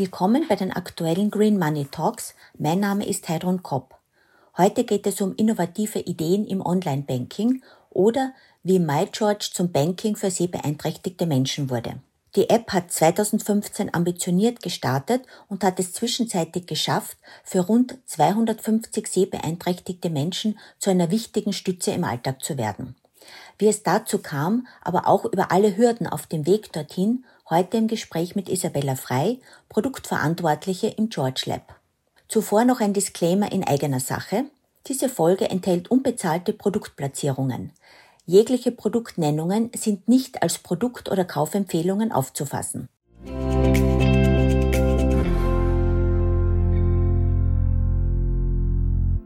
Willkommen bei den aktuellen Green Money Talks. Mein Name ist Heidrun Kopp. Heute geht es um innovative Ideen im Online-Banking oder wie MyGeorge zum Banking für sehbeeinträchtigte Menschen wurde. Die App hat 2015 ambitioniert gestartet und hat es zwischenzeitlich geschafft, für rund 250 sehbeeinträchtigte Menschen zu einer wichtigen Stütze im Alltag zu werden. Wie es dazu kam, aber auch über alle Hürden auf dem Weg dorthin, heute im Gespräch mit Isabella Frei, Produktverantwortliche im George Lab. Zuvor noch ein Disclaimer in eigener Sache. Diese Folge enthält unbezahlte Produktplatzierungen. Jegliche Produktnennungen sind nicht als Produkt- oder Kaufempfehlungen aufzufassen.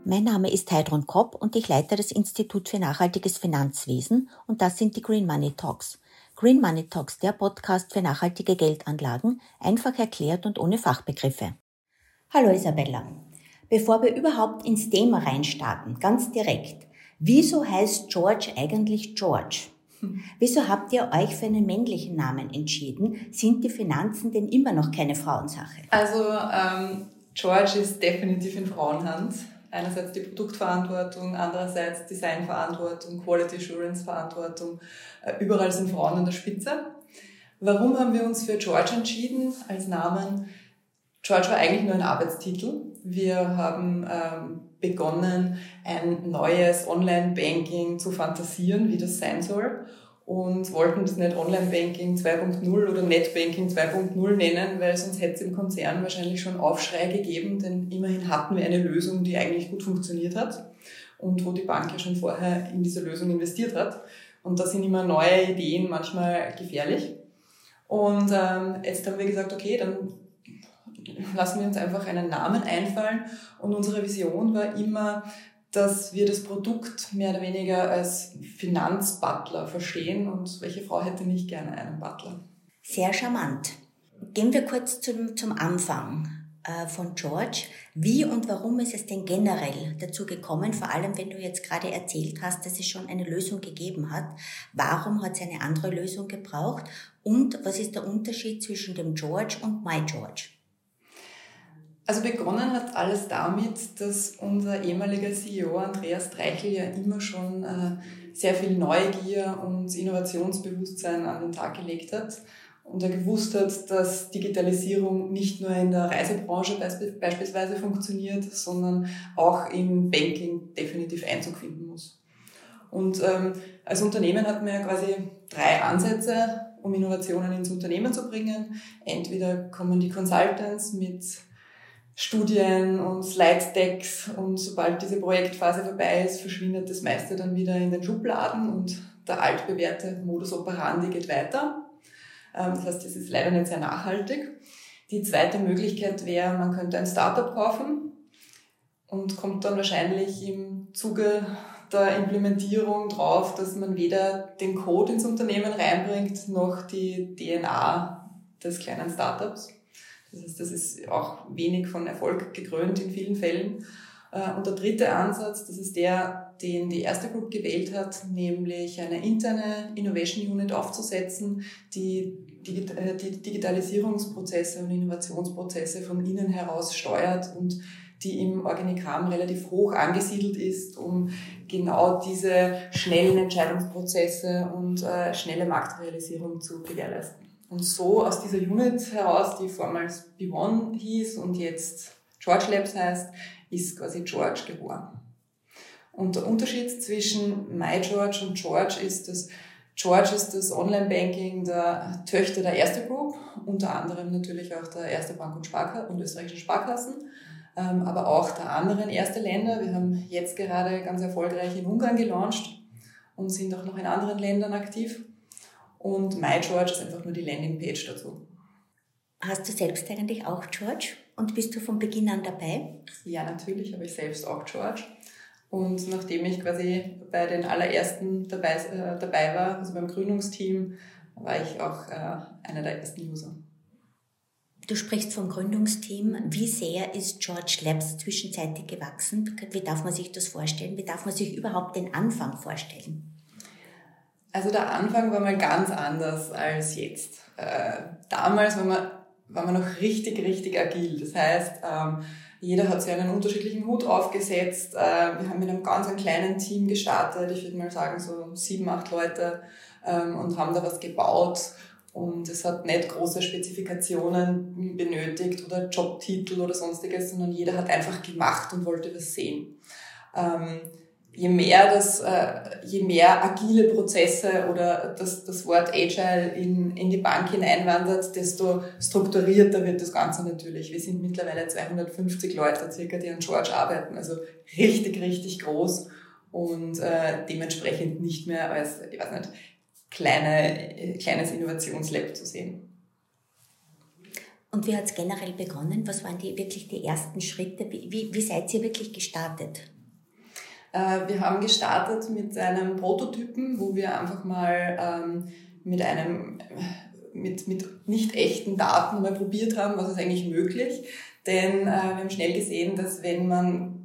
Mein Name ist Heidrun Kopp und ich leite das Institut für nachhaltiges Finanzwesen und das sind die Green Money Talks. Green Money Talks, der Podcast für nachhaltige Geldanlagen, einfach erklärt und ohne Fachbegriffe. Hallo Isabella. Bevor wir überhaupt ins Thema reinstarten, ganz direkt, Wieso heißt George eigentlich George? Wieso habt ihr euch für einen männlichen Namen entschieden? Sind die Finanzen denn immer noch keine Frauensache? Also ähm, George ist definitiv in Frauenhand. Einerseits die Produktverantwortung, andererseits Designverantwortung, Quality Assurance Verantwortung. Äh, überall sind Frauen an der Spitze. Warum haben wir uns für George entschieden als Namen? George war eigentlich nur ein Arbeitstitel. Wir haben ähm, begonnen, ein neues Online-Banking zu fantasieren, wie das sein soll und wollten das nicht Online-Banking 2.0 oder Net-Banking 2.0 nennen, weil sonst hätte es im Konzern wahrscheinlich schon Aufschrei gegeben, denn immerhin hatten wir eine Lösung, die eigentlich gut funktioniert hat und wo die Bank ja schon vorher in diese Lösung investiert hat. Und da sind immer neue Ideen manchmal gefährlich. Und ähm, jetzt haben wir gesagt, okay, dann lassen wir uns einfach einen Namen einfallen. Und unsere Vision war immer, dass wir das Produkt mehr oder weniger als Finanzbutler verstehen. Und welche Frau hätte nicht gerne einen Butler? Sehr charmant. Gehen wir kurz zum, zum Anfang äh, von George. Wie und warum ist es denn generell dazu gekommen, vor allem wenn du jetzt gerade erzählt hast, dass es schon eine Lösung gegeben hat? Warum hat es eine andere Lösung gebraucht? Und was ist der Unterschied zwischen dem George und My George? Also begonnen hat alles damit, dass unser ehemaliger CEO Andreas Dreichel ja immer schon äh, sehr viel Neugier und Innovationsbewusstsein an den Tag gelegt hat und er gewusst hat, dass Digitalisierung nicht nur in der Reisebranche beispielsweise funktioniert, sondern auch im Banking definitiv Einzug finden muss. Und ähm, als Unternehmen hat man ja quasi drei Ansätze, um Innovationen ins Unternehmen zu bringen. Entweder kommen die Consultants mit Studien und Slide-Decks und sobald diese Projektphase vorbei ist, verschwindet das meiste dann wieder in den Schubladen und der altbewährte Modus operandi geht weiter. Ähm, das heißt, das ist leider nicht sehr nachhaltig. Die zweite Möglichkeit wäre, man könnte ein Startup kaufen und kommt dann wahrscheinlich im Zuge der Implementierung drauf, dass man weder den Code ins Unternehmen reinbringt, noch die DNA des kleinen Startups. Das heißt, das ist auch wenig von Erfolg gekrönt in vielen Fällen. Äh, und der dritte Ansatz, das ist der, den die erste Group gewählt hat, nämlich eine interne Innovation Unit aufzusetzen, die äh, die Digitalisierungsprozesse und Innovationsprozesse von innen heraus steuert und die im Organigramm relativ hoch angesiedelt ist, um genau diese schnellen Entscheidungsprozesse und äh, schnelle Marktrealisierung zu gewährleisten. Und so aus dieser Unit heraus, die vormals B1 hieß und jetzt George Labs heißt, ist quasi George geboren. Und der Unterschied zwischen MyGeorge und George ist, dass George ist das Online-Banking der Töchter der Erste Group, unter anderem natürlich auch der Erste Bank und, Sparka und österreichischen Sparkassen, ähm, aber auch der anderen Erste Länder. Wir haben jetzt gerade ganz erfolgreich in Ungarn gelauncht und sind auch noch in anderen Ländern aktiv. Und MyGeorge ist einfach nur die Landingpage dazu. Hast du selbst eigentlich auch George? Und bist du von Beginn an dabei? Ja, natürlich habe ich selbst auch George. Und nachdem ich quasi bei den allerersten dabei, äh, dabei war, also beim Gründungsteam, war ich auch äh, einer der ersten User. Du sprichst vom Gründungsteam. Wie sehr ist George Labs zwischenzeitlich gewachsen? Wie darf man sich das vorstellen? Wie darf man sich überhaupt den Anfang vorstellen? Also der Anfang war mal ganz anders als jetzt. Äh, damals war man waren wir noch richtig, richtig agil. Das heißt, ähm, jeder hat sich einen unterschiedlichen Hut aufgesetzt. Äh, wir haben mit einem ganz kleinen Team gestartet, ich würde mal sagen so sieben, acht Leute ähm, und haben da was gebaut. Und es hat nicht große Spezifikationen benötigt oder Jobtitel oder sonstiges, sondern jeder hat einfach gemacht und wollte was sehen. Ähm, je mehr das, äh, je mehr agile Prozesse oder das, das Wort Agile in, in die Bank hineinwandert, desto strukturierter wird das Ganze natürlich. Wir sind mittlerweile 250 Leute circa, die an George arbeiten, also richtig, richtig groß und äh, dementsprechend nicht mehr als, ich weiß nicht, kleine, äh, kleines Innovationslab zu sehen. Und wie hat es generell begonnen? Was waren die wirklich die ersten Schritte? Wie, wie, wie seid ihr wirklich gestartet? Äh, wir haben gestartet mit einem Prototypen, wo wir einfach mal ähm, mit einem mit, mit nicht echten Daten mal probiert haben, was ist eigentlich möglich. Denn äh, wir haben schnell gesehen, dass wenn man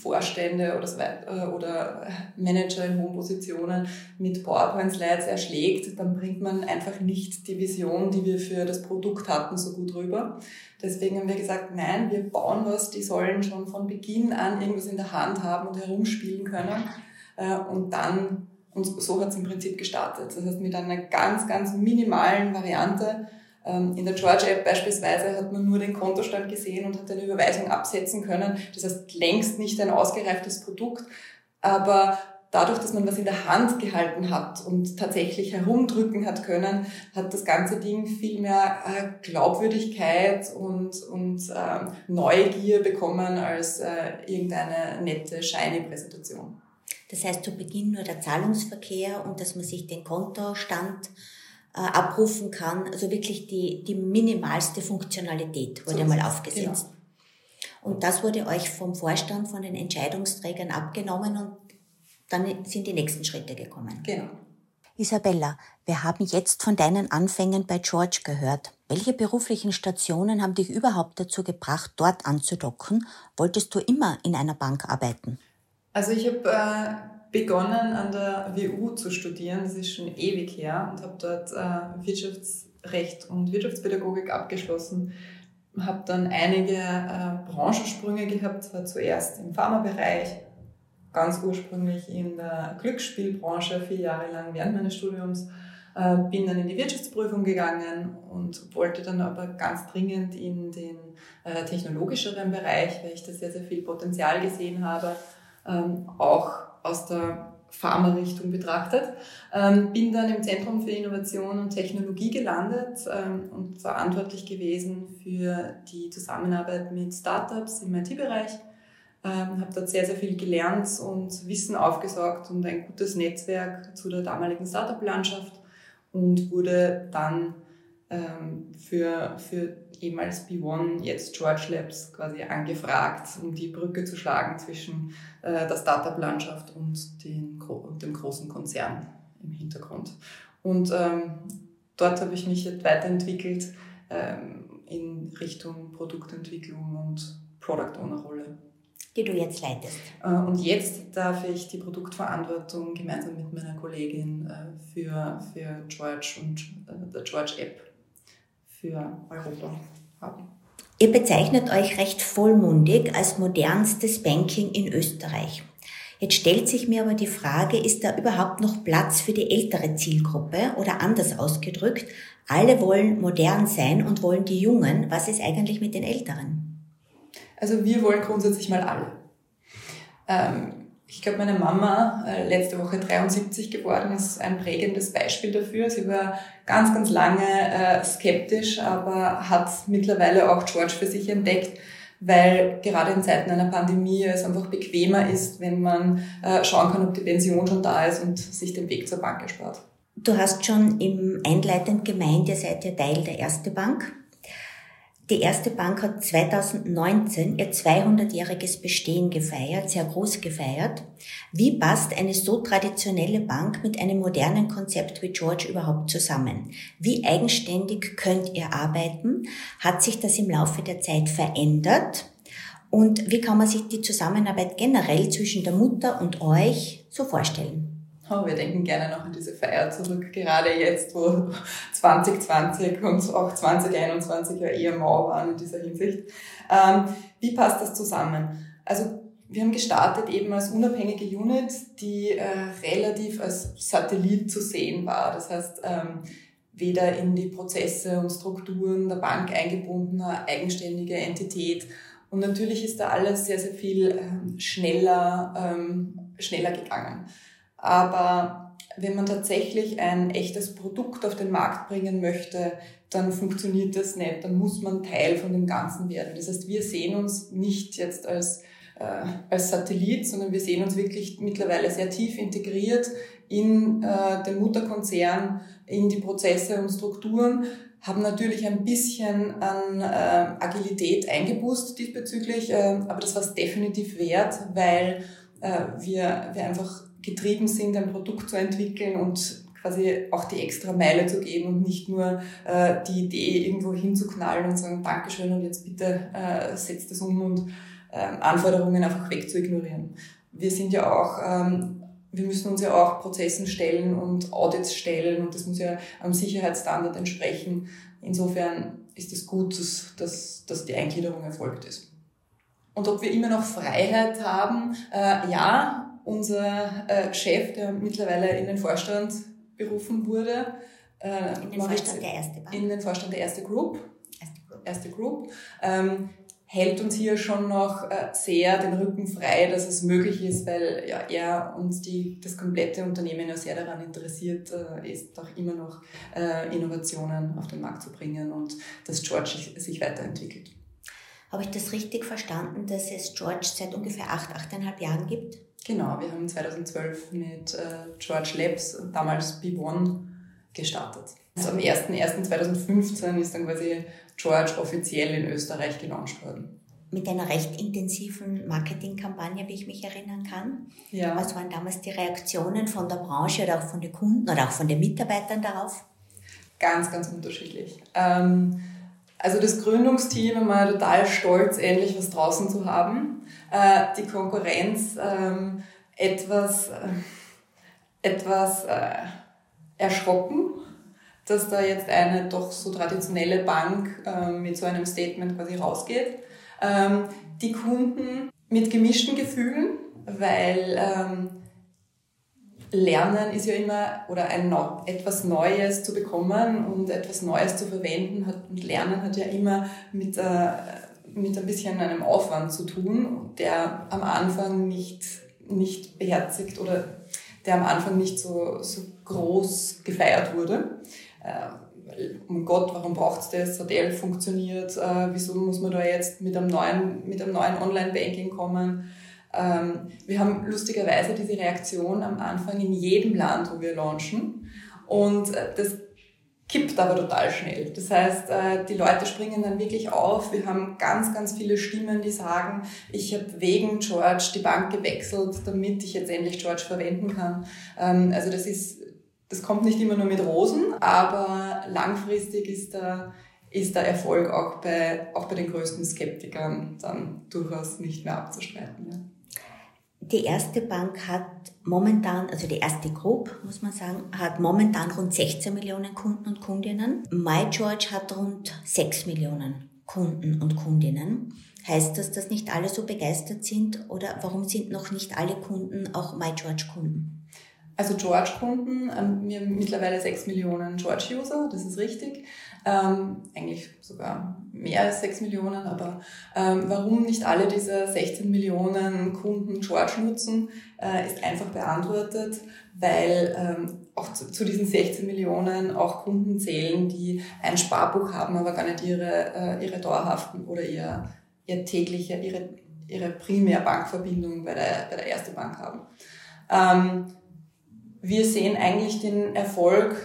Vorstände oder, äh, oder Manager in hohen Positionen mit PowerPoint-Slides erschlägt, dann bringt man einfach nicht die Vision, die wir für das Produkt hatten, so gut rüber. Deswegen haben wir gesagt, nein, wir bauen was, die sollen schon von Beginn an irgendwas in der Hand haben und herumspielen können. Äh, und dann, und so hat es im Prinzip gestartet. Das heißt, mit einer ganz, ganz minimalen Variante in der George App beispielsweise hat man nur den Kontostand gesehen und hat eine Überweisung absetzen können. Das heißt, längst nicht ein ausgereiftes Produkt, aber dadurch, dass man was in der Hand gehalten hat und tatsächlich herumdrücken hat können, hat das ganze Ding viel mehr äh, Glaubwürdigkeit und, und ähm, Neugier bekommen als äh, irgendeine nette, shiny Präsentation. Das heißt, zu Beginn nur der Zahlungsverkehr und dass man sich den Kontostand äh, abrufen kann. Also wirklich die, die minimalste Funktionalität wurde so mal aufgesetzt. Genau. Und das wurde euch vom Vorstand, von den Entscheidungsträgern abgenommen und dann sind die nächsten Schritte gekommen. Genau. Isabella, wir haben jetzt von deinen Anfängen bei George gehört. Welche beruflichen Stationen haben dich überhaupt dazu gebracht, dort anzudocken? Wolltest du immer in einer Bank arbeiten? Also ich habe äh, begonnen an der WU zu studieren, das ist schon ewig her, und habe dort äh, Wirtschaftsrecht und Wirtschaftspädagogik abgeschlossen. Habe dann einige äh, Branchensprünge gehabt, zwar zuerst im Pharmabereich, ganz ursprünglich in der Glücksspielbranche, vier Jahre lang während meines Studiums, äh, bin dann in die Wirtschaftsprüfung gegangen und wollte dann aber ganz dringend in den äh, technologischeren Bereich, weil ich da sehr, sehr viel Potenzial gesehen habe, ähm, auch aus der Pharma-Richtung betrachtet. Ähm, bin dann im Zentrum für Innovation und Technologie gelandet ähm, und verantwortlich gewesen für die Zusammenarbeit mit Startups im IT-Bereich. Ähm, habe dort sehr, sehr viel gelernt und Wissen aufgesaugt und ein gutes Netzwerk zu der damaligen Startup-Landschaft und wurde dann ähm, für, für ehemals B1, jetzt George Labs quasi angefragt, um die Brücke zu schlagen zwischen äh, der Startup-Landschaft und, den, und dem großen Konzern im Hintergrund. Und ähm, dort habe ich mich jetzt weiterentwickelt ähm, in Richtung Produktentwicklung und Product Owner Rolle. Die du jetzt leitest. Äh, und jetzt darf ich die Produktverantwortung gemeinsam mit meiner Kollegin äh, für, für George und äh, der George App für Europa haben. Ihr bezeichnet euch recht vollmundig als modernstes Banking in Österreich. Jetzt stellt sich mir aber die Frage, ist da überhaupt noch Platz für die ältere Zielgruppe oder anders ausgedrückt, alle wollen modern sein und wollen die Jungen. Was ist eigentlich mit den Älteren? Also wir wollen grundsätzlich mal alle. Ähm, ich glaube, meine Mama, äh, letzte Woche 73 geworden, ist ein prägendes Beispiel dafür. Sie war ganz, ganz lange äh, skeptisch, aber hat mittlerweile auch George für sich entdeckt, weil gerade in Zeiten einer Pandemie es einfach bequemer ist, wenn man äh, schauen kann, ob die Pension schon da ist und sich den Weg zur Bank erspart. Du hast schon im Einleitend gemeint, ihr seid ja Teil der Erste Bank. Die erste Bank hat 2019 ihr 200-jähriges Bestehen gefeiert, sehr groß gefeiert. Wie passt eine so traditionelle Bank mit einem modernen Konzept wie George überhaupt zusammen? Wie eigenständig könnt ihr arbeiten? Hat sich das im Laufe der Zeit verändert? Und wie kann man sich die Zusammenarbeit generell zwischen der Mutter und euch so vorstellen? Oh, wir denken gerne noch an diese Feier zurück, gerade jetzt, wo 2020 und auch 2021 ja eher mau waren in dieser Hinsicht. Ähm, wie passt das zusammen? Also wir haben gestartet eben als unabhängige Unit, die äh, relativ als Satellit zu sehen war. Das heißt, ähm, weder in die Prozesse und Strukturen der Bank eingebundener, eigenständige Entität. Und natürlich ist da alles sehr, sehr viel ähm, schneller, ähm, schneller gegangen. Aber wenn man tatsächlich ein echtes Produkt auf den Markt bringen möchte, dann funktioniert das nicht. Dann muss man Teil von dem Ganzen werden. Das heißt, wir sehen uns nicht jetzt als, äh, als Satellit, sondern wir sehen uns wirklich mittlerweile sehr tief integriert in äh, den Mutterkonzern, in die Prozesse und Strukturen, haben natürlich ein bisschen an äh, Agilität eingeboost diesbezüglich, äh, aber das war es definitiv wert, weil äh, wir, wir einfach getrieben sind, ein Produkt zu entwickeln und quasi auch die extra Meile zu gehen und nicht nur äh, die Idee irgendwo hinzuknallen und sagen, Dankeschön und jetzt bitte äh, setzt das um und äh, Anforderungen einfach wegzuignorieren. Wir sind ja auch, ähm, wir müssen uns ja auch Prozessen stellen und Audits stellen und das muss ja am Sicherheitsstandard entsprechen. Insofern ist es gut, dass, dass, dass die Eingliederung erfolgt ist. Und ob wir immer noch Freiheit haben, äh, ja, unser äh, Chef, der mittlerweile in den Vorstand berufen wurde, äh, in den Vorstand der Erste Bank. In den Vorstand der Erste Group. Erste Group. Erste Group ähm, hält uns hier schon noch äh, sehr den Rücken frei, dass es möglich ist, weil ja, er uns die, das komplette Unternehmen ja sehr daran interessiert äh, ist, auch immer noch äh, Innovationen auf den Markt zu bringen und dass George sich, sich weiterentwickelt. Habe ich das richtig verstanden, dass es George seit ungefähr acht, achteinhalb Jahren gibt? Genau, wir haben 2012 mit äh, George Labs, damals B1, gestartet. Also am 01.01.2015 ist dann quasi George offiziell in Österreich gelauncht worden. Mit einer recht intensiven Marketingkampagne, wie ich mich erinnern kann. Ja. Was waren damals die Reaktionen von der Branche oder auch von den Kunden oder auch von den Mitarbeitern darauf? Ganz, ganz unterschiedlich. Ähm, also das Gründungsteam war total stolz, endlich was draußen zu haben. Äh, die Konkurrenz ähm, etwas, äh, etwas äh, erschrocken, dass da jetzt eine doch so traditionelle Bank äh, mit so einem Statement quasi rausgeht. Ähm, die Kunden mit gemischten Gefühlen, weil ähm, Lernen ist ja immer, oder ein etwas Neues zu bekommen und etwas Neues zu verwenden hat, und Lernen hat ja immer mit, äh, mit ein bisschen einem Aufwand zu tun, der am Anfang nicht, nicht beherzigt oder der am Anfang nicht so, so groß gefeiert wurde. Äh, oh Gott, warum braucht es das? HTL funktioniert, äh, wieso muss man da jetzt mit einem neuen, mit einem neuen Online-Banking kommen? Ähm, wir haben lustigerweise diese Reaktion am Anfang in jedem Land, wo wir launchen. Und äh, das kippt aber total schnell. Das heißt, äh, die Leute springen dann wirklich auf. Wir haben ganz, ganz viele Stimmen, die sagen, ich habe wegen George die Bank gewechselt, damit ich jetzt endlich George verwenden kann. Ähm, also das ist, das kommt nicht immer nur mit Rosen, aber langfristig ist da ist der Erfolg auch bei, auch bei den größten Skeptikern dann durchaus nicht mehr abzustreiten. Ja. Die erste Bank hat momentan, also die erste Group, muss man sagen, hat momentan rund 16 Millionen Kunden und Kundinnen. MyGeorge hat rund 6 Millionen Kunden und Kundinnen. Heißt das, dass nicht alle so begeistert sind oder warum sind noch nicht alle Kunden auch MyGeorge-Kunden? Also George-Kunden, ähm, wir haben mittlerweile 6 Millionen George-User, das ist richtig. Ähm, eigentlich sogar mehr als 6 Millionen, aber ähm, warum nicht alle diese 16 Millionen Kunden George nutzen, äh, ist einfach beantwortet, weil ähm, auch zu, zu, diesen 16 Millionen auch Kunden zählen, die ein Sparbuch haben, aber gar nicht ihre, äh, ihre dauerhaften oder ihr, ihr tägliche, ihre, ihre Primärbankverbindung bei der, bei der Erste Bank haben. Ähm, wir sehen eigentlich den Erfolg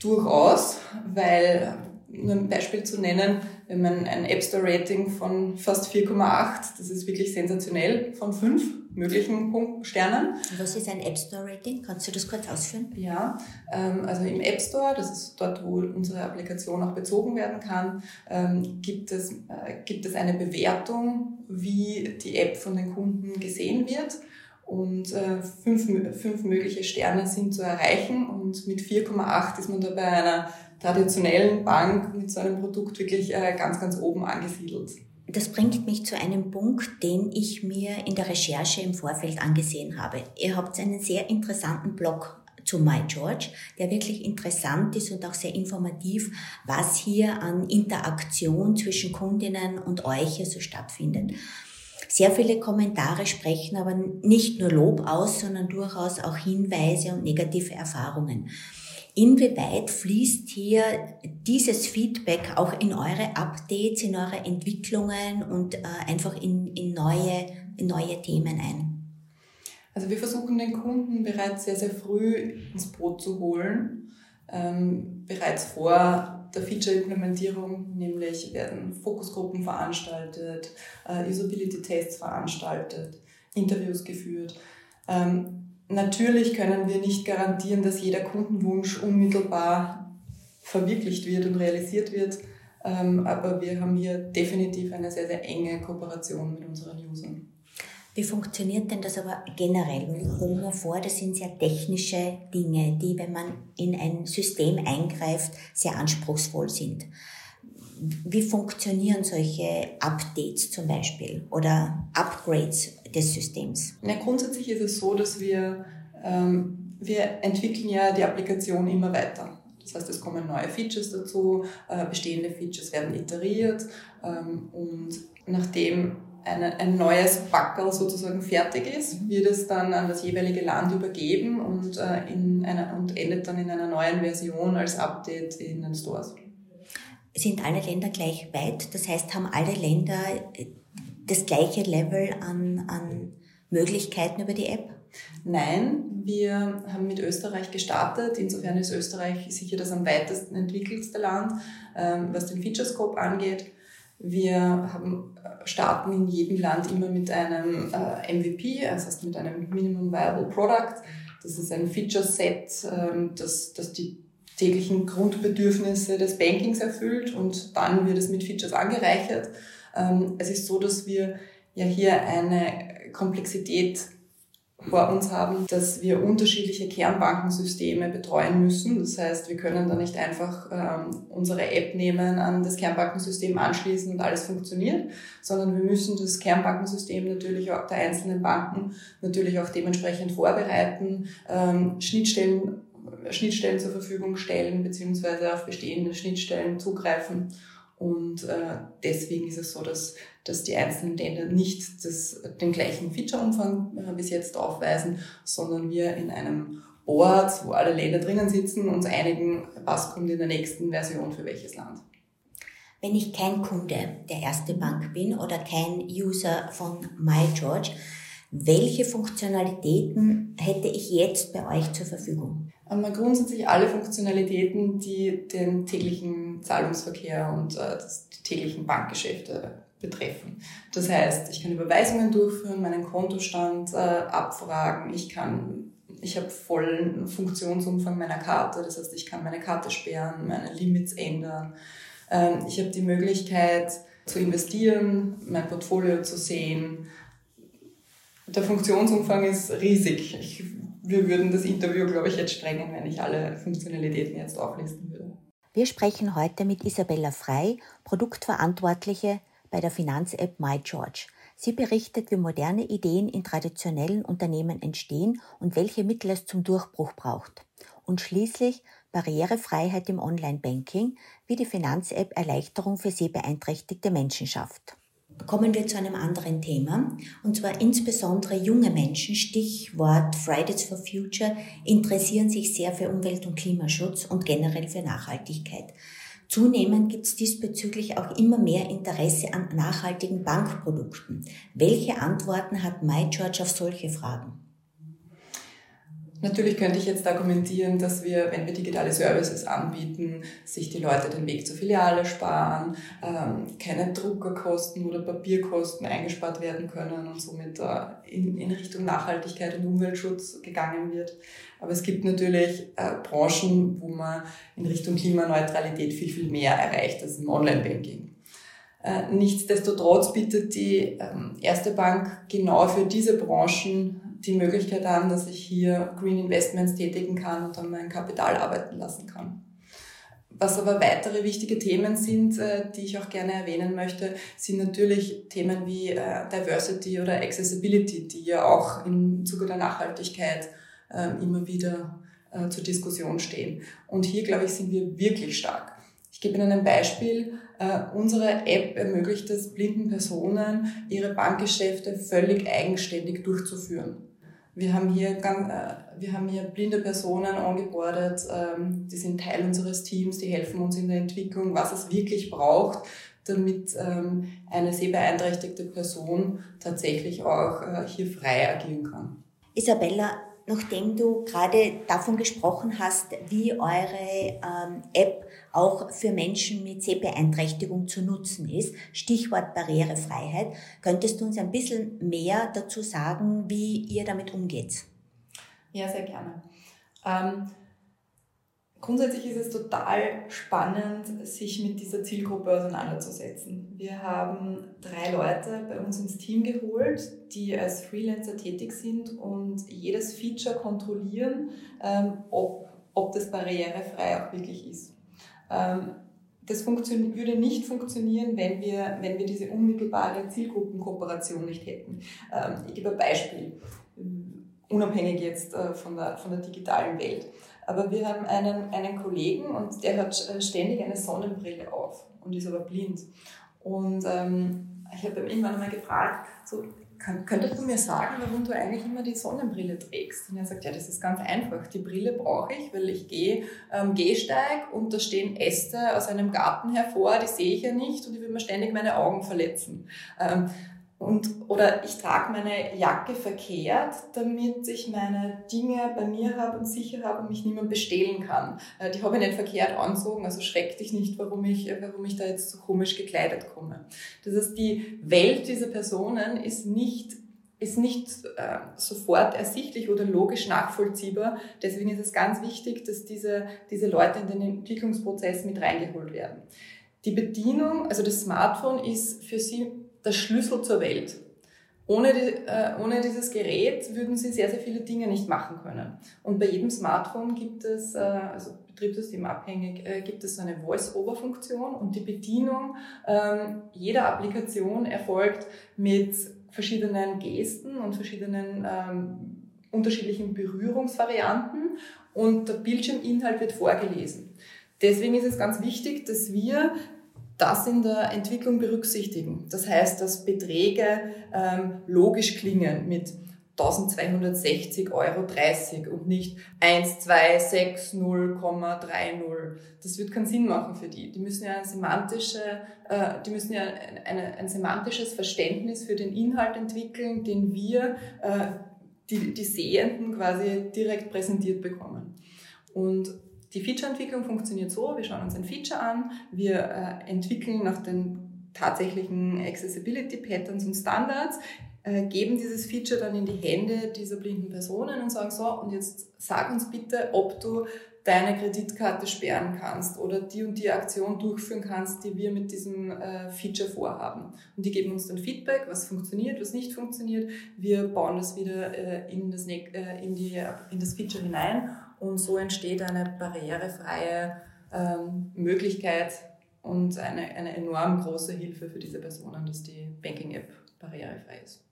durchaus, weil nur ein Beispiel zu nennen, wenn man ein App Store Rating von fast 4,8, das ist wirklich sensationell, von fünf möglichen Punkten, Sternen. Was ist ein App Store Rating? Kannst du das kurz ausführen? Ja, ähm, also im App Store, das ist dort, wo unsere Applikation auch bezogen werden kann, ähm, gibt es, äh, gibt es eine Bewertung, wie die App von den Kunden gesehen wird. und äh, fünf, fünf mögliche Sterne sind zu erreichen und mit 4,8 ist man da bei einer traditionellen Bank mit so einem Produkt wirklich äh, ganz, ganz oben angesiedelt. Das bringt mich zu einem Punkt, den ich mir in der Recherche im Vorfeld angesehen habe. Ihr habt einen sehr interessanten Blog zu MyGeorge, der wirklich interessant ist und auch sehr informativ, was hier an Interaktion zwischen Kundinnen und euch hier so stattfindet. Sehr viele Kommentare sprechen aber nicht nur Lob aus, sondern durchaus auch Hinweise und negative Erfahrungen. Inwieweit fließt hier dieses Feedback auch in eure Updates, in eure Entwicklungen und äh, einfach in, in, neue, in neue Themen ein? Also wir versuchen den Kunden bereits sehr, sehr früh ins Boot zu holen. Ähm, bereits vor der Feature-Implementierung, nämlich werden Fokusgruppen veranstaltet, äh, Usability-Tests veranstaltet, Interviews geführt. Ähm, natürlich können wir nicht garantieren, dass jeder Kundenwunsch unmittelbar verwirklicht wird und realisiert wird, ähm, aber wir haben hier definitiv eine sehr, sehr enge Kooperation mit unseren Usern. Wie funktioniert denn das aber generell? Ich stelle mir vor, das sind sehr technische Dinge, die, wenn man in ein System eingreift, sehr anspruchsvoll sind. Wie funktionieren solche Updates zum Beispiel oder Upgrades des Systems? Ja, grundsätzlich ist es so, dass wir, ähm, wir entwickeln ja die Applikation immer weiter. Das heißt, es kommen neue Features dazu, äh, bestehende Features werden iteriert ähm, und nachdem eine, ein neues Backerl sozusagen fertig ist, wird es dann an das jeweilige Land übergeben und, äh, in einer, und endet dann in einer neuen Version als Update in den Stores. Sind alle Länder gleich weit? Das heißt, haben alle Länder äh, das gleiche Level an, an Möglichkeiten über die App? Nein, wir haben mit Österreich gestartet. Insofern ist Österreich sicher das am weitesten entwickelste Land, ähm, was den Featurescope angeht. Wir haben, äh, starten in jedem Land immer mit einem äh, MVP, das heißt mit einem Minimum Viable Product. Das ist ein Feature-Set, ähm, das, das die täglichen Grundbedürfnisse des Bankings erfüllt und dann wird es mit Features angereichert. Ähm, es ist so, dass wir ja hier eine Komplexität vor uns haben, dass wir unterschiedliche Kernbankensysteme betreuen müssen. Das heißt, wir können da nicht einfach ähm, unsere App nehmen, an das Kernbankensystem anschließen und alles funktioniert, sondern wir müssen das Kernbankensystem natürlich auch der einzelnen Banken natürlich auch dementsprechend vorbereiten, ähm, Schnittstellen, Schnittstellen zur Verfügung stellen, beziehungsweise auf bestehende Schnittstellen zugreifen. Und äh, deswegen ist es so, dass dass die einzelnen Länder nicht das, den gleichen Featureumfang äh, bis jetzt aufweisen, sondern wir in einem Board, wo alle Länder drinnen sitzen, uns einigen, was kommt in der nächsten Version für welches Land. Wenn ich kein Kunde der erste Bank bin oder kein User von MyGeorge, welche Funktionalitäten hätte ich jetzt bei euch zur Verfügung? Grundsätzlich alle Funktionalitäten, die den täglichen Zahlungsverkehr und äh, die täglichen Bankgeschäfte betreffen. Das heißt, ich kann Überweisungen durchführen, meinen Kontostand äh, abfragen, ich kann ich habe vollen Funktionsumfang meiner Karte, das heißt, ich kann meine Karte sperren, meine Limits ändern. Ähm, ich habe die Möglichkeit zu investieren, mein Portfolio zu sehen. Der Funktionsumfang ist riesig. Ich, wir würden das Interview, glaube ich, jetzt sprengen, wenn ich alle Funktionalitäten jetzt auflisten würde. Wir sprechen heute mit Isabella Frei, Produktverantwortliche bei der Finanz-App MyGeorge. Sie berichtet, wie moderne Ideen in traditionellen Unternehmen entstehen und welche Mittel es zum Durchbruch braucht. Und schließlich Barrierefreiheit im Online-Banking, wie die Finanz-App Erleichterung für sehbeeinträchtigte Menschen schafft. Kommen wir zu einem anderen Thema, und zwar insbesondere junge Menschen, Stichwort Fridays for Future, interessieren sich sehr für Umwelt- und Klimaschutz und generell für Nachhaltigkeit. Zunehmend gibt es diesbezüglich auch immer mehr Interesse an nachhaltigen Bankprodukten. Welche Antworten hat MyChurch auf solche Fragen? Natürlich könnte ich jetzt argumentieren, dass wir, wenn wir digitale Services anbieten, sich die Leute den Weg zur Filiale sparen, ähm, keine Druckerkosten oder Papierkosten eingespart werden können und somit äh, in, Richtung Nachhaltigkeit und Umweltschutz gegangen wird. Aber es gibt natürlich äh, Branchen, wo man in Richtung Klimaneutralität viel, viel mehr erreicht als im Online-Banking. Äh, nichtsdestotrotz bietet die ähm, erste Bank genau für diese Branchen die Möglichkeit an, dass ich hier Green Investments tätigen kann und dann mein Kapital arbeiten lassen kann. Was aber weitere wichtige Themen sind, äh, die ich auch gerne erwähnen möchte, sind natürlich Themen wie äh, Diversity oder Accessibility, die ja auch im Zuge der Nachhaltigkeit ähm, immer wieder äh, zur Diskussion stehen. Und hier, glaube ich, sind wir wirklich stark. Ich gebe Ihnen ein Beispiel. Unsere App ermöglicht es blinden Personen, ihre Bankgeschäfte völlig eigenständig durchzuführen. Wir haben hier, äh, wir haben hier blinde Personen angebordet, ähm, die sind Teil unseres Teams, die helfen uns in der Entwicklung, was es wirklich braucht, damit ähm, eine sehbeeinträchtigte Person tatsächlich auch äh, hier frei agieren kann. Isabella, nachdem du gerade davon gesprochen hast, wie eure ähm, App auch für Menschen mit Sehbeeinträchtigung zu nutzen ist, Stichwort Barrierefreiheit, könntest du uns ein bisschen mehr dazu sagen, wie ihr damit umgeht? Ja, sehr gerne. Ähm, Grundsätzlich ist es total spannend, sich mit dieser Zielgruppe auseinanderzusetzen. Wir haben drei Leute bei uns ins Team geholt, die als Freelancer tätig sind und jedes Feature kontrollieren, ähm, ob, ob das barrierefrei auch wirklich ist. Ähm, das würde nicht funktionieren, wenn wir, wenn wir diese unmittelbare Zielgruppenkooperation nicht hätten. Ähm, ich gebe ein Beispiel, unabhängig jetzt äh, von der, von der digitalen Welt. Aber wir haben einen, einen Kollegen und der hat äh, ständig eine Sonnenbrille auf und ist aber blind. Und ähm, ich habe ihn irgendwann mal gefragt, so, kann, könntest du mir sagen, warum du eigentlich immer die Sonnenbrille trägst? Und er sagt, ja, das ist ganz einfach. Die Brille brauche ich, weil ich gehe ähm, Gehsteig und da stehen Äste aus einem Garten hervor, die sehe ich ja nicht und die würden mir ständig meine Augen verletzen. Ähm, und, oder ich trage meine Jacke verkehrt, damit ich meine Dinge bei mir habe und sicher habe und mich niemand bestehlen kann. Äh, die habe ich nicht verkehrt anzogen, also schreck dich nicht, warum ich, warum ich da jetzt so komisch gekleidet komme. Das heißt, die Welt dieser Personen ist nicht ist nicht äh, sofort ersichtlich oder logisch nachvollziehbar. Deswegen ist es ganz wichtig, dass diese, diese Leute in den Entwicklungsprozess mit reingeholt werden. Die Bedienung, also das Smartphone ist für sie der Schlüssel zur Welt. Ohne, die, äh, ohne dieses Gerät würden Sie sehr, sehr viele Dinge nicht machen können. Und bei jedem Smartphone gibt es, äh, also betriebssystemabhängig, äh, gibt es so eine Voice-Over-Funktion und die Bedienung ähm, jeder Applikation erfolgt mit verschiedenen Gesten und verschiedenen ähm, unterschiedlichen Berührungsvarianten und der Bildschirminhalt wird vorgelesen. Deswegen ist es ganz wichtig, dass wir das in der Entwicklung berücksichtigen. Das heißt, dass Beträge ähm, logisch klingen mit 1260,30 Euro und nicht 1260,30. Das wird keinen Sinn machen für die. Die müssen ja, ein, semantische, äh, die müssen ja eine, ein semantisches Verständnis für den Inhalt entwickeln, den wir, äh, die, die Sehenden quasi direkt präsentiert bekommen. Und die Featureentwicklung funktioniert so, wir schauen uns ein Feature an, wir äh, entwickeln nach den tatsächlichen Accessibility Patterns und Standards, äh, geben dieses Feature dann in die Hände dieser blinden Personen und sagen so, und jetzt sag uns bitte, ob du deine Kreditkarte sperren kannst oder die und die Aktion durchführen kannst, die wir mit diesem äh, Feature vorhaben. Und die geben uns dann Feedback, was funktioniert, was nicht funktioniert. Wir bauen das wieder äh, in, das, äh, in, die, in das Feature hinein und so entsteht eine barrierefreie ähm, Möglichkeit und eine, eine enorm große Hilfe für diese Personen, dass die Banking-App barrierefrei ist.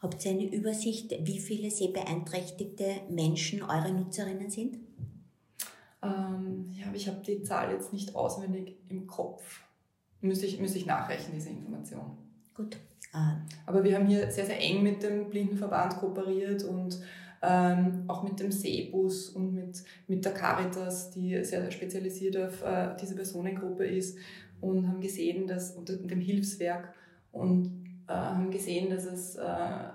Habt ihr eine Übersicht, wie viele sehbeeinträchtigte Menschen eure Nutzerinnen sind? Ähm, ja, ich habe die Zahl jetzt nicht auswendig im Kopf. Müsste ich, müsste ich nachrechnen, diese Information. Gut. Ah. Aber wir haben hier sehr, sehr eng mit dem Blindenverband kooperiert und ähm, auch mit dem Seebus und mit, mit der Caritas, die sehr spezialisiert auf äh, diese Personengruppe ist und haben gesehen, dass unter dem Hilfswerk und äh, haben gesehen, dass es, äh,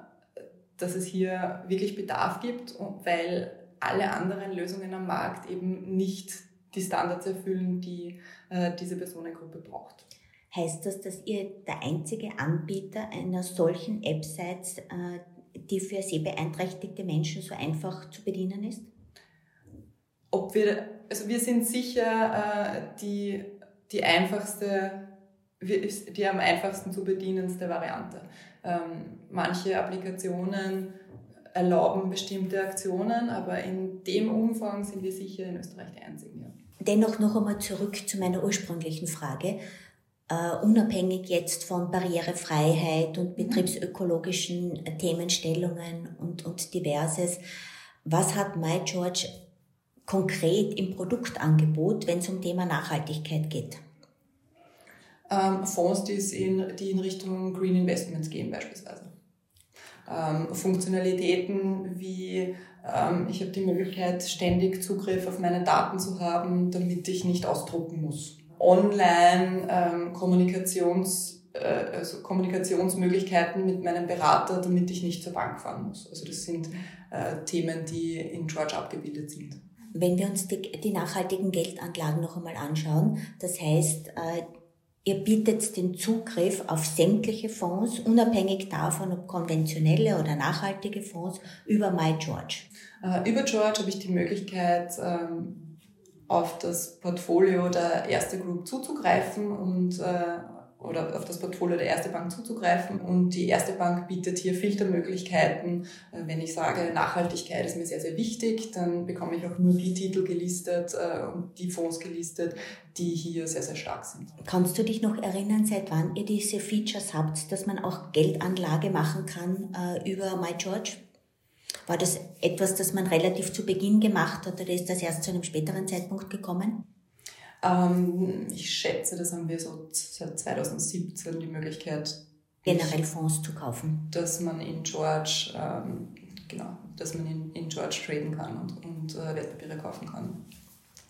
dass es hier wirklich Bedarf gibt, weil alle anderen Lösungen am Markt eben nicht die Standards erfüllen, die äh, diese Personengruppe braucht. Heißt das, dass ihr der einzige Anbieter einer solchen App seid, äh, die für sehbeeinträchtigte Menschen so einfach zu bedienen ist? Ob wir, also wir sind sicher äh, die, die einfachste die am einfachsten zu bedienendste Variante. Ähm, manche Applikationen erlauben bestimmte Aktionen, aber in dem Umfang sind wir sicher in Österreich die einzigen. Ja. Dennoch noch einmal zurück zu meiner ursprünglichen Frage. Uh, unabhängig jetzt von Barrierefreiheit und mhm. betriebsökologischen Themenstellungen und, und diverses, was hat MyGeorge konkret im Produktangebot, wenn es um Thema Nachhaltigkeit geht? Ähm, Fonds, die in, die in Richtung Green Investments gehen beispielsweise. Ähm, Funktionalitäten wie ähm, ich habe die Möglichkeit, ständig Zugriff auf meine Daten zu haben, damit ich nicht ausdrucken muss. Online ähm, äh, also Kommunikationsmöglichkeiten mit meinem Berater, damit ich nicht zur Bank fahren muss. Also das sind äh, Themen, die in George abgebildet sind. Wenn wir uns die, die nachhaltigen Geldanlagen noch einmal anschauen, das heißt, äh, ihr bietet den Zugriff auf sämtliche Fonds, unabhängig davon, ob konventionelle oder nachhaltige Fonds, über MyGeorge. Äh, über George habe ich die Möglichkeit, ähm, auf das Portfolio der Erste Group zuzugreifen und äh, oder auf das Portfolio der Erste Bank zuzugreifen. Und die Erste Bank bietet hier Filtermöglichkeiten. Äh, wenn ich sage, Nachhaltigkeit ist mir sehr, sehr wichtig, dann bekomme ich auch nur die Titel gelistet äh, und die Fonds gelistet, die hier sehr, sehr stark sind. Kannst du dich noch erinnern, seit wann ihr diese Features habt, dass man auch Geldanlage machen kann äh, über MyGeorge? War das etwas, das man relativ zu Beginn gemacht hat oder ist das erst zu einem späteren Zeitpunkt gekommen? Ähm, ich schätze, das haben wir so seit 2017 die Möglichkeit, generell Fonds zu kaufen. Dass man in George, ähm, genau, dass man in, in George traden kann und, und äh, Wertpapiere kaufen kann.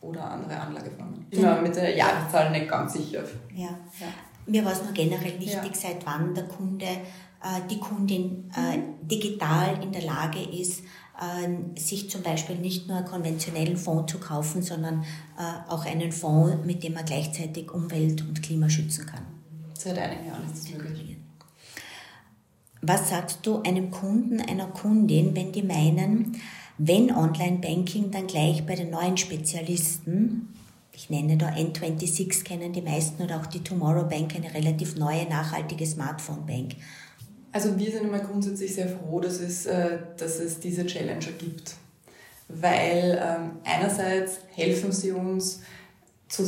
Oder andere Anlageformen. Bin mir mit der Jahreszahl nicht ganz sicher. Ja. ja. Mir war es nur generell wichtig, ja. seit wann der Kunde, äh, die Kundin äh, digital in der Lage ist, sich zum Beispiel nicht nur einen konventionellen Fonds zu kaufen, sondern äh, auch einen Fonds, mit dem man gleichzeitig Umwelt und Klima schützen kann. Seit einigen Jahren ist das möglich. Was sagst du einem Kunden, einer Kundin, wenn die meinen, wenn Online-Banking, dann gleich bei den neuen Spezialisten, ich nenne da N26, kennen die meisten oder auch die Tomorrow Bank, eine relativ neue, nachhaltige Smartphone-Bank. Also wir sind immer grundsätzlich sehr froh, dass es, äh, dass es diese Challenger gibt. Weil ähm, einerseits helfen sie uns zu,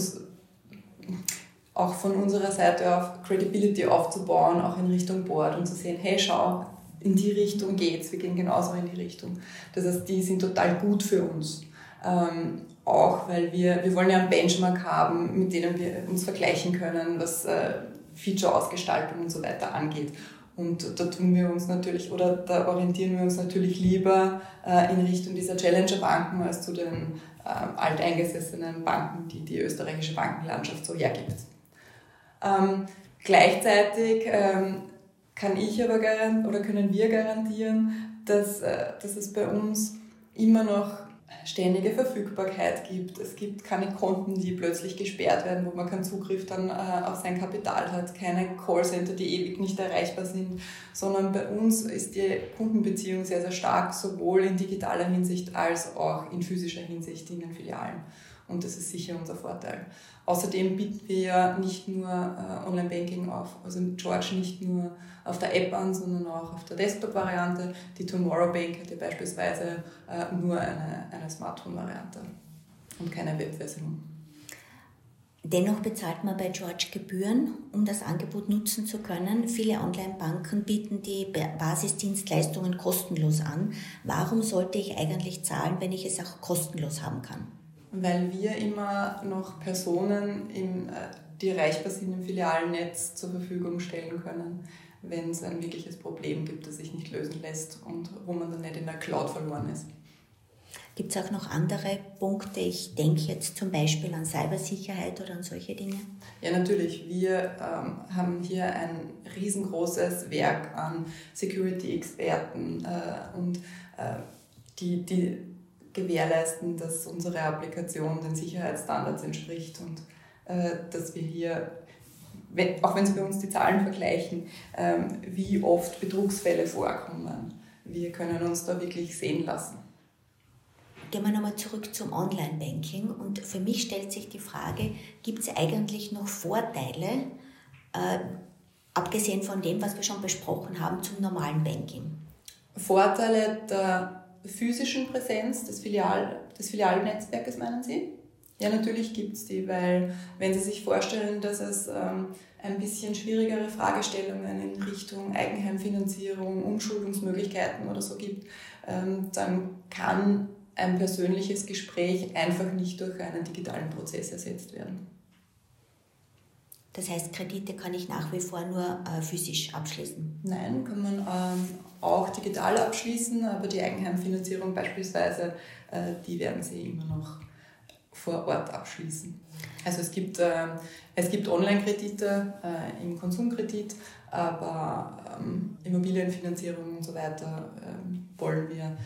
auch von unserer Seite auf Credibility aufzubauen, auch in Richtung Board und zu sehen, hey schau, in die Richtung geht's, wir gehen genauso in die Richtung. Das heißt, die sind total gut für uns. Ähm, auch weil wir, wir wollen ja einen Benchmark haben, mit denen wir uns vergleichen können, was äh, Feature-Ausgestaltung und so weiter angeht. Und da tun wir uns natürlich, oder da orientieren wir uns natürlich lieber äh, in Richtung dieser Challenger-Banken als zu den äh, alteingesessenen Banken, die die österreichische Bankenlandschaft so hergibt. Ähm, gleichzeitig ähm, kann ich aber garantieren, oder können wir garantieren, dass, äh, dass es bei uns immer noch ständige Verfügbarkeit gibt. Es gibt keine Konten, die plötzlich gesperrt werden, wo man keinen Zugriff dann äh, auf sein Kapital hat, keine Callcenter, die ewig nicht erreichbar sind, sondern bei uns ist die Kundenbeziehung sehr, sehr stark, sowohl in digitaler Hinsicht als auch in physischer Hinsicht in den Filialen. Und das ist sicher unser Vorteil. Außerdem bieten wir ja nicht nur äh, Online-Banking auf, also mit George nicht nur auf der App an, sondern auch auf der Desktop-Variante. Die Tomorrow Bank hat ja beispielsweise äh, nur eine, eine Smartphone-Variante und keine Web-Version. Dennoch bezahlt man bei George Gebühren, um das Angebot nutzen zu können. Viele Online-Banken bieten die Basisdienstleistungen kostenlos an. Warum sollte ich eigentlich zahlen, wenn ich es auch kostenlos haben kann? Weil wir immer noch Personen, im, äh, die erreichbar sind im Filialnetz, zur Verfügung stellen können, wenn es ein wirkliches Problem gibt, das sich nicht lösen lässt und wo man dann nicht in der Cloud verloren ist. Gibt es auch noch andere Punkte? Ich denke jetzt zum Beispiel an Cybersicherheit oder an solche Dinge. Ja, natürlich. Wir ähm, haben hier ein riesengroßes Werk an Security-Experten äh, und äh, die, die gewährleisten, dass unsere Applikation den Sicherheitsstandards entspricht und äh, dass wir hier, wenn, auch wenn Sie bei uns die Zahlen vergleichen, ähm, wie oft Betrugsfälle vorkommen, wir können uns da wirklich sehen lassen. Gehen wir nochmal zurück zum Online-Banking und für mich stellt sich die Frage, gibt es eigentlich noch Vorteile äh, abgesehen von dem, was wir schon besprochen haben, zum normalen Banking? Vorteile der physischen Präsenz des, Filial, des Filialnetzwerkes, meinen Sie? Ja, natürlich gibt es die, weil wenn Sie sich vorstellen, dass es ähm, ein bisschen schwierigere Fragestellungen in Richtung Eigenheimfinanzierung, Umschuldungsmöglichkeiten oder so gibt, ähm, dann kann ein persönliches Gespräch einfach nicht durch einen digitalen Prozess ersetzt werden. Das heißt, Kredite kann ich nach wie vor nur äh, physisch abschließen? Nein, kann man ähm, auch digital abschließen, aber die Eigenheimfinanzierung beispielsweise, äh, die werden Sie immer noch vor Ort abschließen. Also es gibt, äh, es gibt Online-Kredite äh, im Konsumkredit, aber ähm, Immobilienfinanzierung und so weiter äh, wollen wir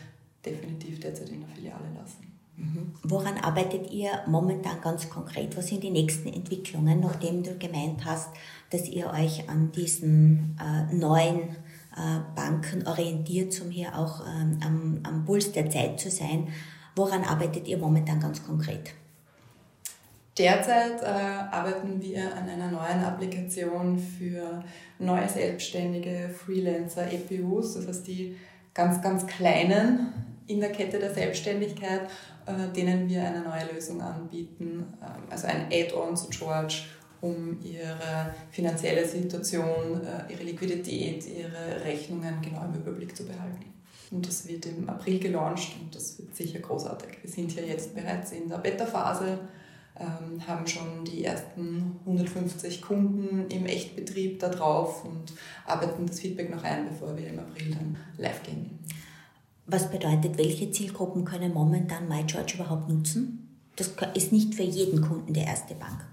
definitiv derzeit in der Filiale lassen. Mhm. Woran arbeitet ihr momentan ganz konkret? Was sind die nächsten Entwicklungen, nachdem du gemeint hast, dass ihr euch an diesen äh, neuen Banken orientiert, um hier auch ähm, am, am Puls der Zeit zu sein? Woran arbeitet ihr momentan ganz konkret? Derzeit äh, arbeiten wir an einer neuen Applikation für neue Selbstständige, Freelancer, EPUs, das heißt die ganz, ganz kleinen in der Kette der Selbstständigkeit, äh, denen wir eine neue Lösung anbieten, äh, also ein Add-on zu George, um ihre finanzielle Situation, äh, ihre Liquidität, ihre Rechnungen genau im Überblick zu behalten. Und das wird im April gelauncht und das wird sicher großartig. Wir sind hier jetzt bereits in der Beta-Phase ähm, haben schon die ersten 150 Kunden im Echtbetrieb da drauf und arbeiten das Feedback noch ein, bevor wir im April dann live gehen. Was bedeutet, welche Zielgruppen können momentan MyCharge überhaupt nutzen? Das ist nicht für jeden Kunden die erste Bank.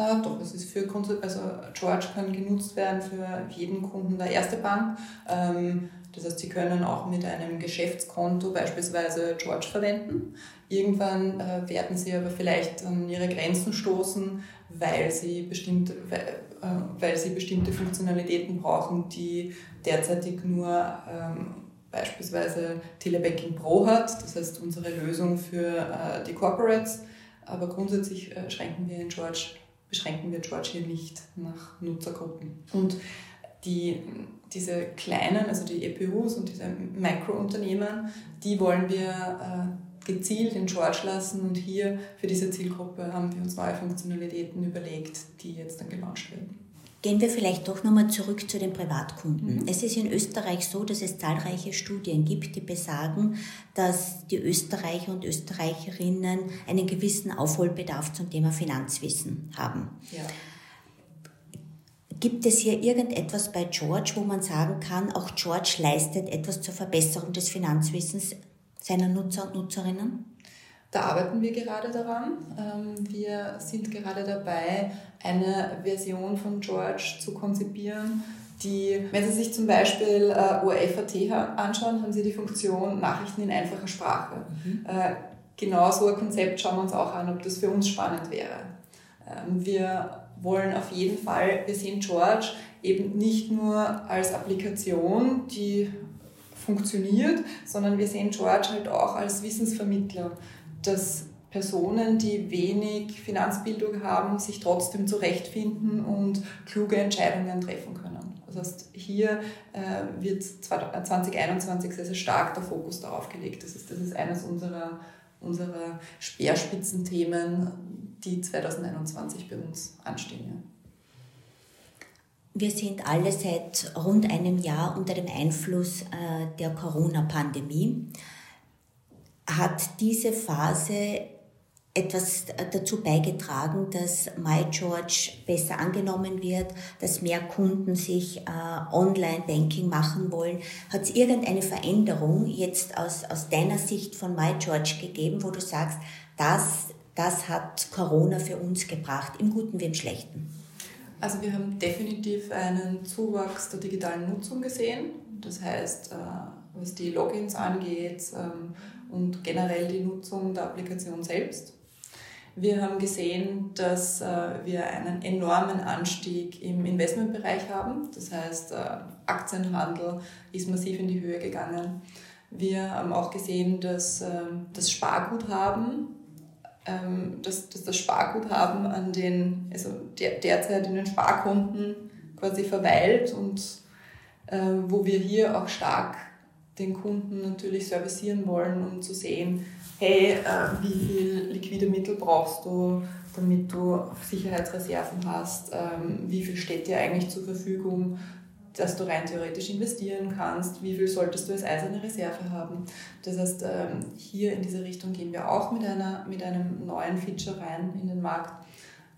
Äh, doch, es ist für also George kann genutzt werden für jeden Kunden der erste Bank. Ähm, das heißt, Sie können auch mit einem Geschäftskonto beispielsweise George verwenden. Irgendwann äh, werden Sie aber vielleicht an Ihre Grenzen stoßen, weil Sie bestimmte, weil, äh, weil Sie bestimmte Funktionalitäten brauchen, die derzeitig nur ähm, beispielsweise Telebanking Pro hat. Das heißt, unsere Lösung für äh, die Corporates. Aber grundsätzlich äh, schränken wir in George, beschränken wir George hier nicht nach Nutzergruppen. Und die, diese kleinen, also die EPUs und diese Mikrounternehmen, die wollen wir äh, gezielt in George lassen und hier für diese Zielgruppe haben wir uns neue Funktionalitäten überlegt, die jetzt dann gelauncht werden. Gehen wir vielleicht doch nochmal zurück zu den Privatkunden. Mhm. Es ist in Österreich so, dass es zahlreiche Studien gibt, die besagen, dass die Österreicher und Österreicherinnen einen gewissen Aufholbedarf zum Thema Finanzwissen haben. Ja. Gibt es hier irgendetwas bei George, wo man sagen kann, auch George leistet etwas zur Verbesserung des Finanzwissens seiner Nutzer und Nutzerinnen? Da arbeiten wir gerade daran. Ähm, wir sind gerade dabei, eine Version von George zu konzipieren, die, wenn Sie sich zum Beispiel äh, ORFAT anschauen, haben Sie die Funktion Nachrichten in einfacher Sprache. Mhm. Äh, genau so ein Konzept schauen wir uns auch an, ob das für uns spannend wäre. Ähm, wir wollen auf jeden Fall, wir sehen George eben nicht nur als Applikation, die funktioniert, sondern wir sehen George halt auch als Wissensvermittler, dass Personen, die wenig Finanzbildung haben, sich trotzdem zurechtfinden und kluge Entscheidungen treffen können. Das heißt, hier äh, wird 2021 sehr, sehr stark der Fokus darauf gelegt. Das ist, das ist eines unserer, unserer Speerspitzenthemen, die 2021 bei uns anstehen. Ja. Wir sind alle seit rund einem Jahr unter dem Einfluss äh, der Corona-Pandemie. Hat diese Phase etwas dazu beigetragen, dass MyGeorge besser angenommen wird, dass mehr Kunden sich äh, Online-Banking machen wollen. Hat es irgendeine Veränderung jetzt aus, aus deiner Sicht von MyGeorge gegeben, wo du sagst, das das hat Corona für uns gebracht, im Guten wie im Schlechten? Also wir haben definitiv einen Zuwachs der digitalen Nutzung gesehen. Das heißt, äh, was die Logins angeht ähm, und generell die Nutzung der Applikation selbst. Wir haben gesehen, dass äh, wir einen enormen Anstieg im Investmentbereich haben. Das heißt, äh, Aktienhandel ist massiv in die Höhe gegangen. Wir haben auch gesehen, dass das Sparguthaben ähm, dass, dass das Sparguthaben an den, also der, derzeit in den Sparkonten quasi verweilt und äh, wo wir hier auch stark den Kunden natürlich servicieren wollen, um zu sehen, hey, äh, wie viel liquide Mittel brauchst du, damit du Sicherheitsreserven hast, ähm, wie viel steht dir eigentlich zur Verfügung, dass du rein theoretisch investieren kannst, wie viel solltest du als eiserne Reserve haben. Das heißt, ähm, hier in diese Richtung gehen wir auch mit, einer, mit einem neuen Feature rein in den Markt.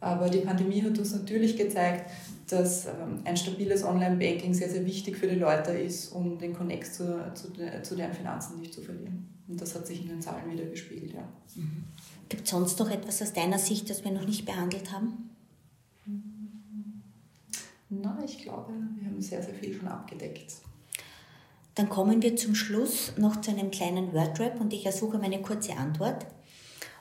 Aber die Pandemie hat uns natürlich gezeigt, dass ähm, ein stabiles Online-Banking sehr, sehr wichtig für die Leute ist, um den Connect zu, zu, zu deren Finanzen nicht zu verlieren. Und das hat sich in den Zahlen wieder gespiegelt. Ja. Mhm. Gibt es sonst noch etwas aus deiner Sicht, das wir noch nicht behandelt haben? Ich glaube, wir haben sehr, sehr viel schon abgedeckt. Dann kommen wir zum Schluss noch zu einem kleinen Wordrap und ich ersuche meine kurze Antwort.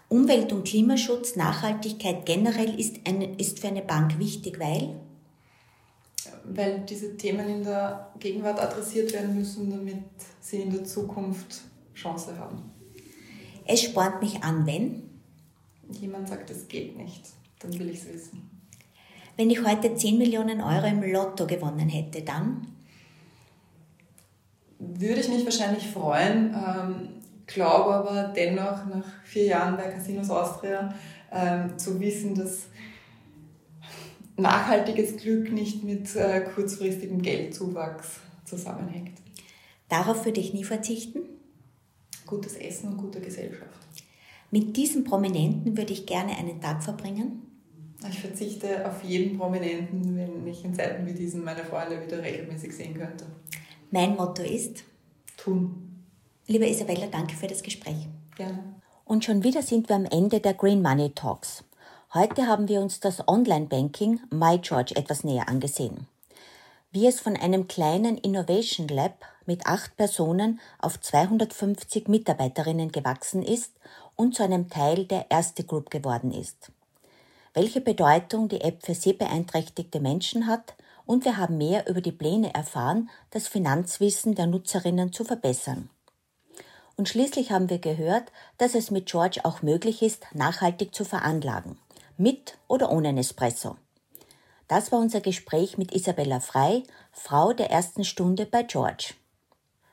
Umwelt- und Klimaschutz, Nachhaltigkeit generell ist, eine, ist für eine Bank wichtig, weil? Weil diese Themen in der Gegenwart adressiert werden müssen, damit sie in der Zukunft Chance haben. Es spornt mich an, wenn? Jemand sagt, es geht nicht, dann will ich es wissen. Wenn ich heute 10 Millionen Euro im Lotto gewonnen hätte, dann? Würde ich mich wahrscheinlich freuen. Ähm, glaube aber dennoch nach vier Jahren bei Casinos Austria ähm, zu wissen, dass nachhaltiges Glück nicht mit äh, kurzfristigem Geldzuwachs zusammenhängt. Darauf würde ich nie verzichten? Gutes Essen und gute Gesellschaft. Mit diesem Prominenten würde ich gerne einen Tag verbringen? Ich verzichte auf jeden Prominenten, wenn ich in Zeiten wie diesen meine Freunde wieder regelmäßig sehen könnte. Mein Motto ist? Tun. Liebe Isabella, danke für das Gespräch. Gerne. Und schon wieder sind wir am Ende der Green Money Talks. Heute haben wir uns das Online-Banking MyGeorge etwas näher angesehen. Wie es von einem kleinen Innovation Lab mit acht Personen auf 250 Mitarbeiterinnen gewachsen ist und zu einem Teil der erste Group geworden ist. Welche Bedeutung die App für sehbeeinträchtigte Menschen hat und wir haben mehr über die Pläne erfahren, das Finanzwissen der Nutzerinnen zu verbessern. Und schließlich haben wir gehört, dass es mit George auch möglich ist, nachhaltig zu veranlagen. Mit oder ohne Nespresso. Das war unser Gespräch mit Isabella Frei, Frau der ersten Stunde bei George.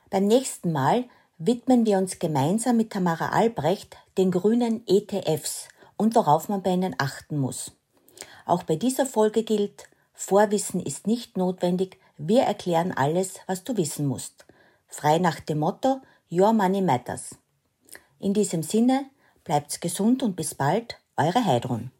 Beim nächsten Mal widmen wir uns gemeinsam mit Tamara Albrecht den grünen ETFs und worauf man bei ihnen achten muss. Auch bei dieser Folge gilt, Vorwissen ist nicht notwendig, wir erklären alles, was du wissen musst. Frei nach dem Motto, Your Money Matters. In diesem Sinne, bleibt's gesund und bis bald, eure Heidrun.